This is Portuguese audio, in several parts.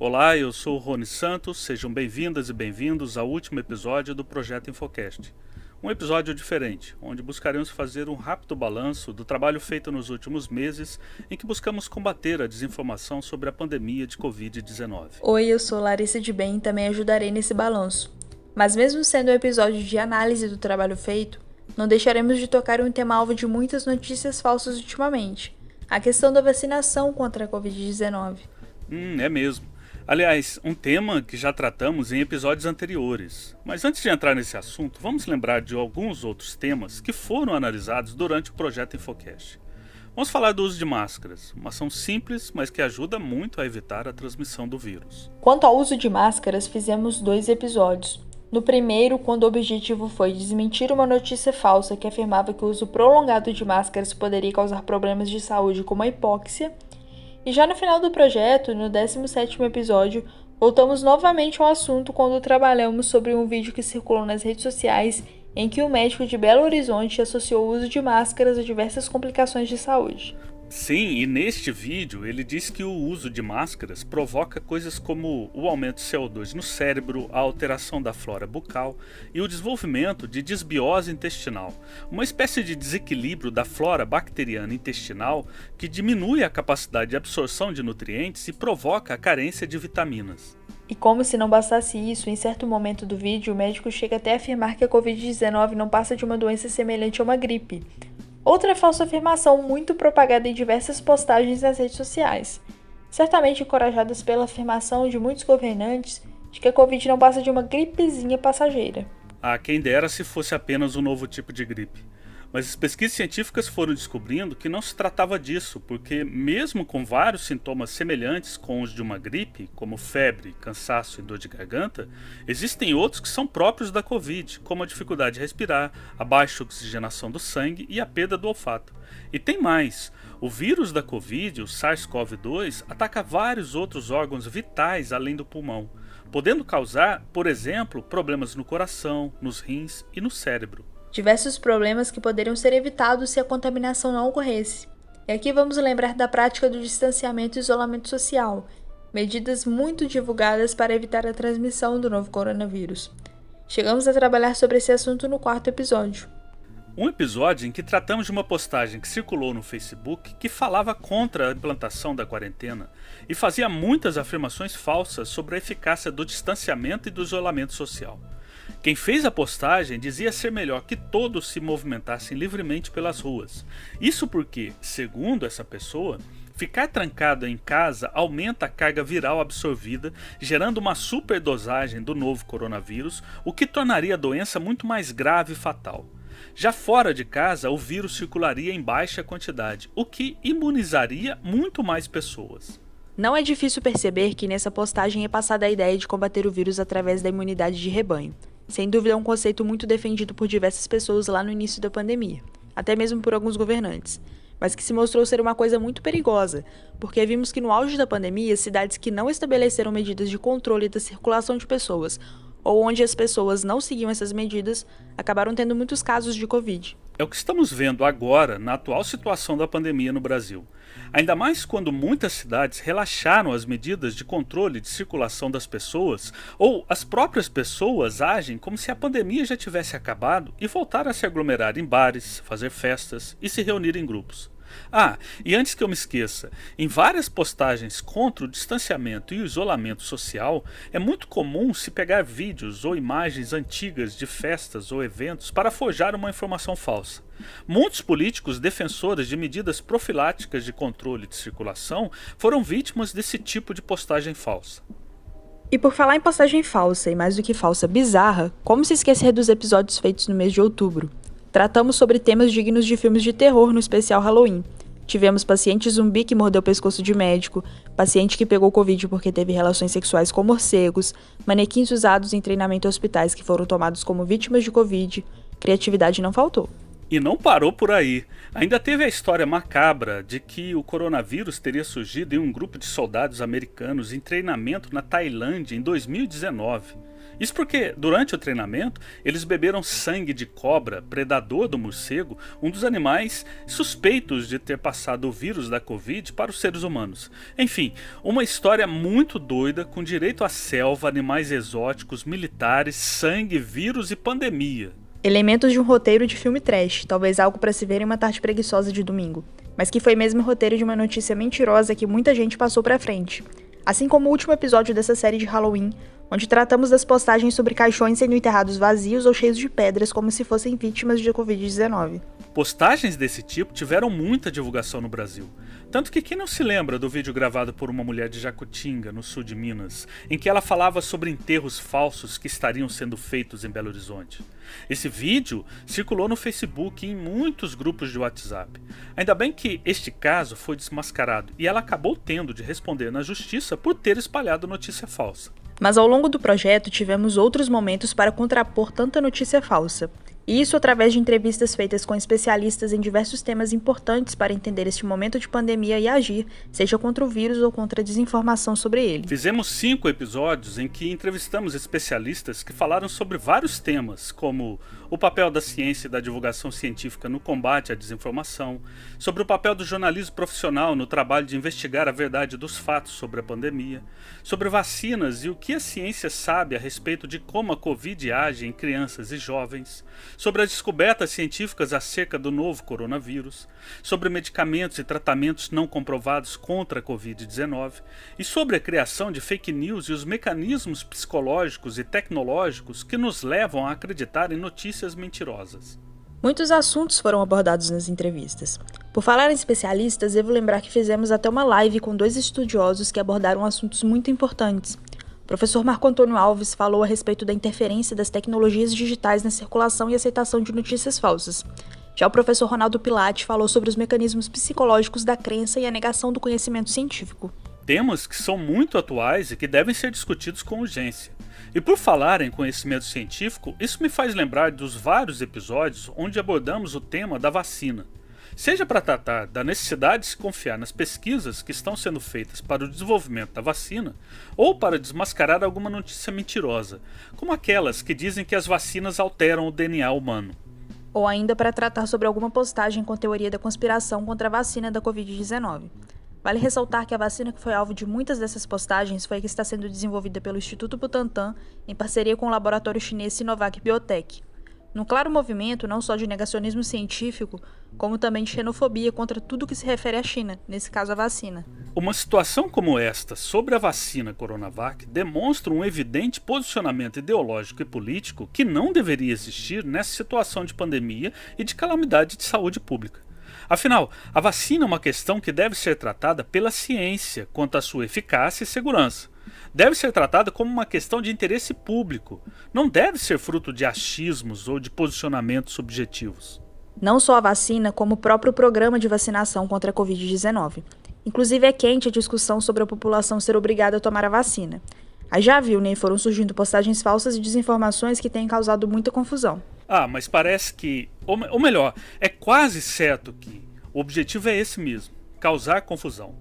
Olá, eu sou o Rony Santos, sejam bem-vindas e bem-vindos ao último episódio do Projeto Infocast. Um episódio diferente, onde buscaremos fazer um rápido balanço do trabalho feito nos últimos meses em que buscamos combater a desinformação sobre a pandemia de Covid-19. Oi, eu sou Larissa de Bem e também ajudarei nesse balanço. Mas mesmo sendo um episódio de análise do trabalho feito, não deixaremos de tocar um tema alvo de muitas notícias falsas ultimamente, a questão da vacinação contra a Covid-19. Hum, é mesmo. Aliás, um tema que já tratamos em episódios anteriores. Mas antes de entrar nesse assunto, vamos lembrar de alguns outros temas que foram analisados durante o projeto Infocast. Vamos falar do uso de máscaras, uma ação simples, mas que ajuda muito a evitar a transmissão do vírus. Quanto ao uso de máscaras, fizemos dois episódios. No primeiro, quando o objetivo foi desmentir uma notícia falsa que afirmava que o uso prolongado de máscaras poderia causar problemas de saúde como a hipóxia, e já no final do projeto, no 17º episódio, voltamos novamente ao assunto quando trabalhamos sobre um vídeo que circulou nas redes sociais em que o médico de Belo Horizonte associou o uso de máscaras a diversas complicações de saúde. Sim, e neste vídeo ele diz que o uso de máscaras provoca coisas como o aumento de CO2 no cérebro, a alteração da flora bucal e o desenvolvimento de desbiose intestinal, uma espécie de desequilíbrio da flora bacteriana intestinal que diminui a capacidade de absorção de nutrientes e provoca a carência de vitaminas. E como se não bastasse isso, em certo momento do vídeo, o médico chega até a afirmar que a Covid-19 não passa de uma doença semelhante a uma gripe, Outra falsa afirmação muito propagada em diversas postagens nas redes sociais, certamente encorajadas pela afirmação de muitos governantes de que a Covid não passa de uma gripezinha passageira. Ah, quem dera se fosse apenas um novo tipo de gripe. Mas as pesquisas científicas foram descobrindo que não se tratava disso, porque, mesmo com vários sintomas semelhantes com os de uma gripe, como febre, cansaço e dor de garganta, existem outros que são próprios da Covid, como a dificuldade de respirar, a baixa oxigenação do sangue e a perda do olfato. E tem mais: o vírus da Covid, o SARS-CoV-2, ataca vários outros órgãos vitais além do pulmão, podendo causar, por exemplo, problemas no coração, nos rins e no cérebro diversos problemas que poderiam ser evitados se a contaminação não ocorresse. E aqui vamos lembrar da prática do distanciamento e isolamento social, medidas muito divulgadas para evitar a transmissão do novo coronavírus. Chegamos a trabalhar sobre esse assunto no quarto episódio. Um episódio em que tratamos de uma postagem que circulou no Facebook que falava contra a implantação da quarentena e fazia muitas afirmações falsas sobre a eficácia do distanciamento e do isolamento social. Quem fez a postagem dizia ser melhor que todos se movimentassem livremente pelas ruas. Isso porque, segundo essa pessoa, ficar trancado em casa aumenta a carga viral absorvida, gerando uma superdosagem do novo coronavírus, o que tornaria a doença muito mais grave e fatal. Já fora de casa, o vírus circularia em baixa quantidade, o que imunizaria muito mais pessoas. Não é difícil perceber que nessa postagem é passada a ideia de combater o vírus através da imunidade de rebanho. Sem dúvida é um conceito muito defendido por diversas pessoas lá no início da pandemia, até mesmo por alguns governantes, mas que se mostrou ser uma coisa muito perigosa, porque vimos que no auge da pandemia, cidades que não estabeleceram medidas de controle da circulação de pessoas ou onde as pessoas não seguiam essas medidas, acabaram tendo muitos casos de Covid. É o que estamos vendo agora na atual situação da pandemia no Brasil. Ainda mais quando muitas cidades relaxaram as medidas de controle de circulação das pessoas, ou as próprias pessoas agem como se a pandemia já tivesse acabado e voltaram a se aglomerar em bares, fazer festas e se reunir em grupos. Ah, e antes que eu me esqueça, em várias postagens contra o distanciamento e o isolamento social, é muito comum se pegar vídeos ou imagens antigas de festas ou eventos para forjar uma informação falsa. Muitos políticos defensores de medidas profiláticas de controle de circulação foram vítimas desse tipo de postagem falsa. E por falar em postagem falsa, e mais do que falsa, bizarra, como se esquecer dos episódios feitos no mês de outubro? Tratamos sobre temas dignos de filmes de terror no especial Halloween. Tivemos paciente zumbi que mordeu o pescoço de médico, paciente que pegou Covid porque teve relações sexuais com morcegos, manequins usados em treinamento em hospitais que foram tomados como vítimas de Covid. Criatividade não faltou. E não parou por aí. Ainda teve a história macabra de que o coronavírus teria surgido em um grupo de soldados americanos em treinamento na Tailândia em 2019. Isso porque, durante o treinamento, eles beberam sangue de cobra, predador do morcego, um dos animais suspeitos de ter passado o vírus da Covid para os seres humanos. Enfim, uma história muito doida com direito à selva, animais exóticos, militares, sangue, vírus e pandemia. Elementos de um roteiro de filme trash, talvez algo para se ver em uma tarde preguiçosa de domingo, mas que foi mesmo roteiro de uma notícia mentirosa que muita gente passou para frente. Assim como o último episódio dessa série de Halloween, onde tratamos das postagens sobre caixões sendo enterrados vazios ou cheios de pedras como se fossem vítimas de Covid-19. Postagens desse tipo tiveram muita divulgação no Brasil. Tanto que quem não se lembra do vídeo gravado por uma mulher de Jacutinga, no sul de Minas, em que ela falava sobre enterros falsos que estariam sendo feitos em Belo Horizonte? Esse vídeo circulou no Facebook e em muitos grupos de WhatsApp. Ainda bem que este caso foi desmascarado e ela acabou tendo de responder na justiça por ter espalhado notícia falsa. Mas ao longo do projeto tivemos outros momentos para contrapor tanta notícia falsa. Isso através de entrevistas feitas com especialistas em diversos temas importantes para entender este momento de pandemia e agir, seja contra o vírus ou contra a desinformação sobre ele. Fizemos cinco episódios em que entrevistamos especialistas que falaram sobre vários temas, como o papel da ciência e da divulgação científica no combate à desinformação, sobre o papel do jornalismo profissional no trabalho de investigar a verdade dos fatos sobre a pandemia, sobre vacinas e o que a ciência sabe a respeito de como a Covid age em crianças e jovens, sobre as descobertas científicas acerca do novo coronavírus, sobre medicamentos e tratamentos não comprovados contra a Covid-19 e sobre a criação de fake news e os mecanismos psicológicos e tecnológicos que nos levam a acreditar em notícias mentirosas. Muitos assuntos foram abordados nas entrevistas. Por falar em especialistas, devo lembrar que fizemos até uma live com dois estudiosos que abordaram assuntos muito importantes, professor Marco Antônio Alves falou a respeito da interferência das tecnologias digitais na circulação e aceitação de notícias falsas. Já o professor Ronaldo Pilate falou sobre os mecanismos psicológicos da crença e a negação do conhecimento científico. Temas que são muito atuais e que devem ser discutidos com urgência. E por falar em conhecimento científico, isso me faz lembrar dos vários episódios onde abordamos o tema da vacina seja para tratar da necessidade de se confiar nas pesquisas que estão sendo feitas para o desenvolvimento da vacina, ou para desmascarar alguma notícia mentirosa, como aquelas que dizem que as vacinas alteram o DNA humano. Ou ainda para tratar sobre alguma postagem com teoria da conspiração contra a vacina da Covid-19. Vale ressaltar que a vacina que foi alvo de muitas dessas postagens foi a que está sendo desenvolvida pelo Instituto Butantan em parceria com o laboratório chinês Sinovac Biotech num claro movimento não só de negacionismo científico, como também de xenofobia contra tudo que se refere à China, nesse caso a vacina. Uma situação como esta sobre a vacina Coronavac demonstra um evidente posicionamento ideológico e político que não deveria existir nessa situação de pandemia e de calamidade de saúde pública. Afinal, a vacina é uma questão que deve ser tratada pela ciência quanto à sua eficácia e segurança deve ser tratada como uma questão de interesse público, não deve ser fruto de achismos ou de posicionamentos subjetivos. Não só a vacina, como o próprio programa de vacinação contra a Covid-19. Inclusive é quente a discussão sobre a população ser obrigada a tomar a vacina. Aí já viu, né? Foram surgindo postagens falsas e desinformações que têm causado muita confusão. Ah, mas parece que. Ou melhor, é quase certo que o objetivo é esse mesmo: causar confusão.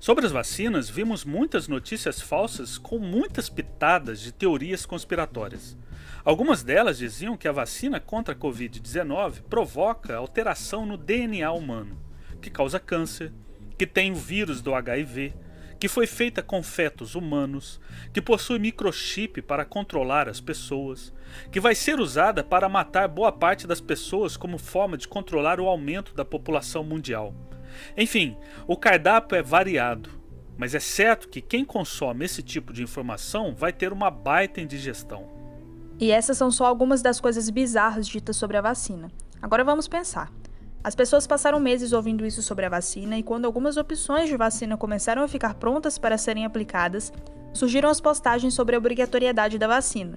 Sobre as vacinas, vimos muitas notícias falsas com muitas pitadas de teorias conspiratórias. Algumas delas diziam que a vacina contra a Covid-19 provoca alteração no DNA humano, que causa câncer, que tem o vírus do HIV, que foi feita com fetos humanos, que possui microchip para controlar as pessoas, que vai ser usada para matar boa parte das pessoas como forma de controlar o aumento da população mundial enfim, o cardápio é variado, mas é certo que quem consome esse tipo de informação vai ter uma baita indigestão. E essas são só algumas das coisas bizarras ditas sobre a vacina. Agora vamos pensar. As pessoas passaram meses ouvindo isso sobre a vacina e quando algumas opções de vacina começaram a ficar prontas para serem aplicadas, surgiram as postagens sobre a obrigatoriedade da vacina.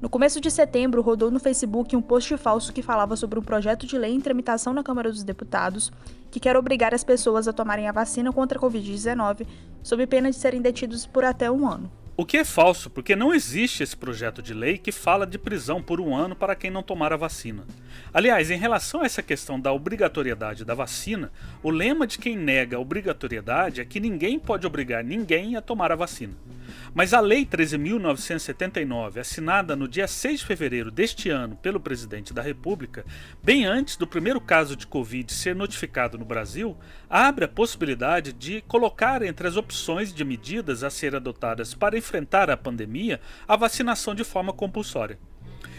No começo de setembro, rodou no Facebook um post falso que falava sobre um projeto de lei em tramitação na Câmara dos Deputados que quer obrigar as pessoas a tomarem a vacina contra a Covid-19 sob pena de serem detidos por até um ano. O que é falso, porque não existe esse projeto de lei que fala de prisão por um ano para quem não tomar a vacina. Aliás, em relação a essa questão da obrigatoriedade da vacina, o lema de quem nega a obrigatoriedade é que ninguém pode obrigar ninguém a tomar a vacina. Mas a Lei 13.979, assinada no dia 6 de fevereiro deste ano pelo presidente da República, bem antes do primeiro caso de Covid ser notificado no Brasil, abre a possibilidade de colocar entre as opções de medidas a ser adotadas para enfrentar a pandemia a vacinação de forma compulsória.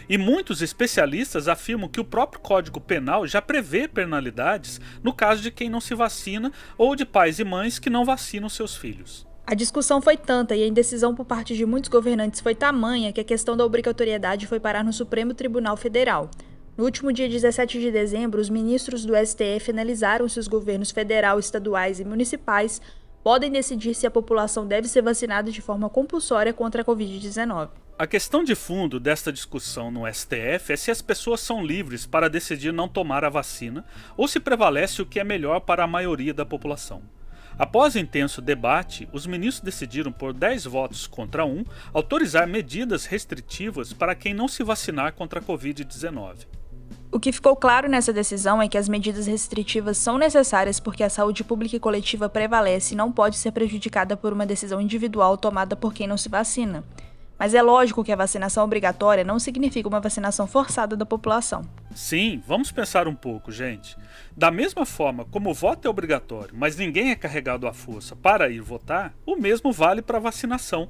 E muitos especialistas afirmam que o próprio Código Penal já prevê penalidades no caso de quem não se vacina ou de pais e mães que não vacinam seus filhos. A discussão foi tanta e a indecisão por parte de muitos governantes foi tamanha que a questão da obrigatoriedade foi parar no Supremo Tribunal Federal. No último dia 17 de dezembro, os ministros do STF analisaram se os governos federal, estaduais e municipais podem decidir se a população deve ser vacinada de forma compulsória contra a Covid-19. A questão de fundo desta discussão no STF é se as pessoas são livres para decidir não tomar a vacina ou se prevalece o que é melhor para a maioria da população. Após intenso debate, os ministros decidiram, por 10 votos contra 1, autorizar medidas restritivas para quem não se vacinar contra a Covid-19. O que ficou claro nessa decisão é que as medidas restritivas são necessárias porque a saúde pública e coletiva prevalece e não pode ser prejudicada por uma decisão individual tomada por quem não se vacina. Mas é lógico que a vacinação obrigatória não significa uma vacinação forçada da população. Sim, vamos pensar um pouco, gente. Da mesma forma como o voto é obrigatório, mas ninguém é carregado à força para ir votar, o mesmo vale para a vacinação.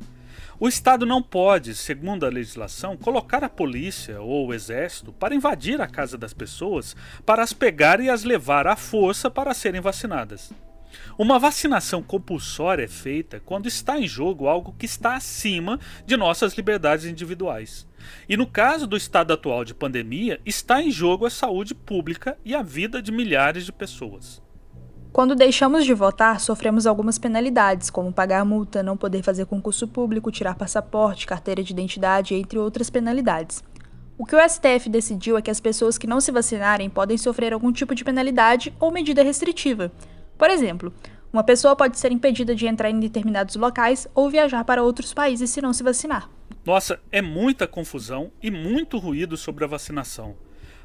O Estado não pode, segundo a legislação, colocar a polícia ou o exército para invadir a casa das pessoas para as pegar e as levar à força para serem vacinadas. Uma vacinação compulsória é feita quando está em jogo algo que está acima de nossas liberdades individuais. E no caso do estado atual de pandemia, está em jogo a saúde pública e a vida de milhares de pessoas. Quando deixamos de votar, sofremos algumas penalidades, como pagar multa, não poder fazer concurso público, tirar passaporte, carteira de identidade, entre outras penalidades. O que o STF decidiu é que as pessoas que não se vacinarem podem sofrer algum tipo de penalidade ou medida restritiva, por exemplo, uma pessoa pode ser impedida de entrar em determinados locais ou viajar para outros países se não se vacinar. Nossa, é muita confusão e muito ruído sobre a vacinação.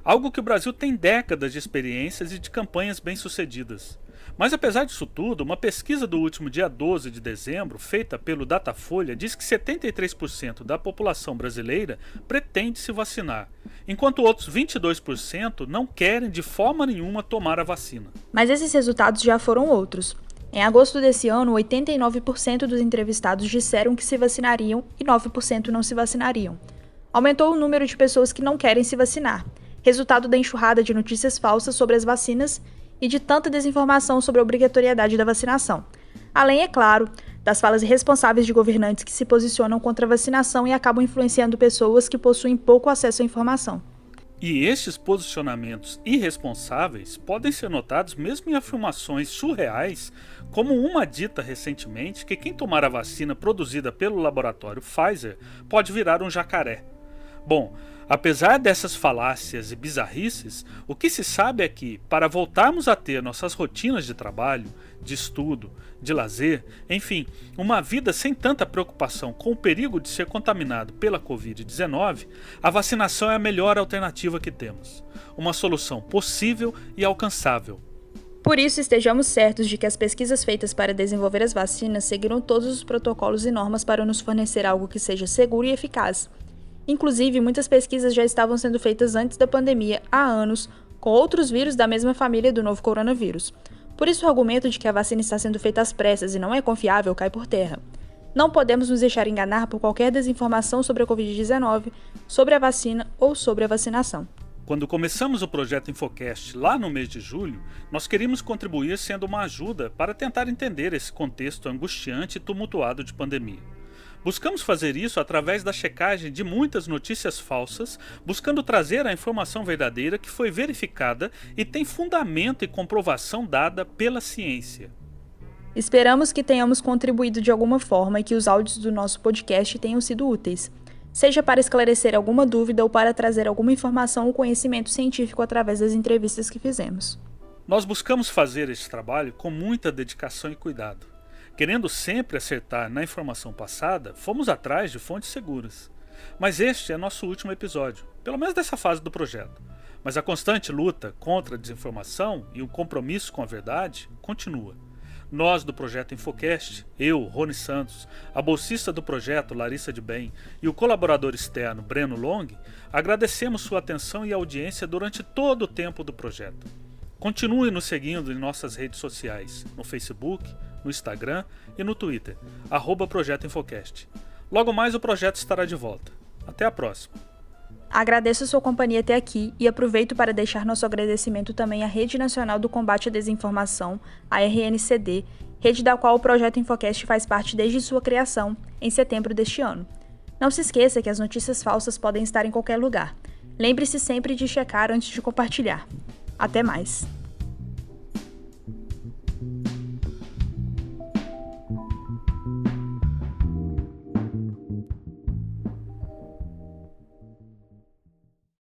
Algo que o Brasil tem décadas de experiências e de campanhas bem-sucedidas. Mas apesar disso tudo, uma pesquisa do último dia 12 de dezembro, feita pelo Datafolha, diz que 73% da população brasileira pretende se vacinar, enquanto outros 22% não querem de forma nenhuma tomar a vacina. Mas esses resultados já foram outros. Em agosto desse ano, 89% dos entrevistados disseram que se vacinariam e 9% não se vacinariam. Aumentou o número de pessoas que não querem se vacinar, resultado da enxurrada de notícias falsas sobre as vacinas e de tanta desinformação sobre a obrigatoriedade da vacinação. Além, é claro, das falas irresponsáveis de governantes que se posicionam contra a vacinação e acabam influenciando pessoas que possuem pouco acesso à informação. E estes posicionamentos irresponsáveis podem ser notados mesmo em afirmações surreais, como uma dita recentemente que quem tomar a vacina produzida pelo laboratório Pfizer pode virar um jacaré. Bom, Apesar dessas falácias e bizarrices, o que se sabe é que, para voltarmos a ter nossas rotinas de trabalho, de estudo, de lazer, enfim, uma vida sem tanta preocupação com o perigo de ser contaminado pela Covid-19, a vacinação é a melhor alternativa que temos. Uma solução possível e alcançável. Por isso, estejamos certos de que as pesquisas feitas para desenvolver as vacinas seguiram todos os protocolos e normas para nos fornecer algo que seja seguro e eficaz Inclusive, muitas pesquisas já estavam sendo feitas antes da pandemia, há anos, com outros vírus da mesma família do novo coronavírus. Por isso, o argumento de que a vacina está sendo feita às pressas e não é confiável cai por terra. Não podemos nos deixar enganar por qualquer desinformação sobre a Covid-19, sobre a vacina ou sobre a vacinação. Quando começamos o projeto Infocast lá no mês de julho, nós queríamos contribuir sendo uma ajuda para tentar entender esse contexto angustiante e tumultuado de pandemia. Buscamos fazer isso através da checagem de muitas notícias falsas, buscando trazer a informação verdadeira que foi verificada e tem fundamento e comprovação dada pela ciência. Esperamos que tenhamos contribuído de alguma forma e que os áudios do nosso podcast tenham sido úteis, seja para esclarecer alguma dúvida ou para trazer alguma informação ou conhecimento científico através das entrevistas que fizemos. Nós buscamos fazer esse trabalho com muita dedicação e cuidado Querendo sempre acertar na informação passada, fomos atrás de fontes seguras. Mas este é nosso último episódio, pelo menos dessa fase do projeto. Mas a constante luta contra a desinformação e o compromisso com a verdade continua. Nós do projeto Infocast, eu, Rony Santos, a bolsista do projeto Larissa de Bem e o colaborador externo Breno Long, agradecemos sua atenção e audiência durante todo o tempo do projeto. Continue nos seguindo em nossas redes sociais, no Facebook, no Instagram e no Twitter, arroba Projeto Infocast. Logo mais o projeto estará de volta. Até a próxima. Agradeço a sua companhia até aqui e aproveito para deixar nosso agradecimento também à Rede Nacional do Combate à Desinformação, a RNCD, rede da qual o projeto Infocast faz parte desde sua criação, em setembro deste ano. Não se esqueça que as notícias falsas podem estar em qualquer lugar. Lembre-se sempre de checar antes de compartilhar. Até mais!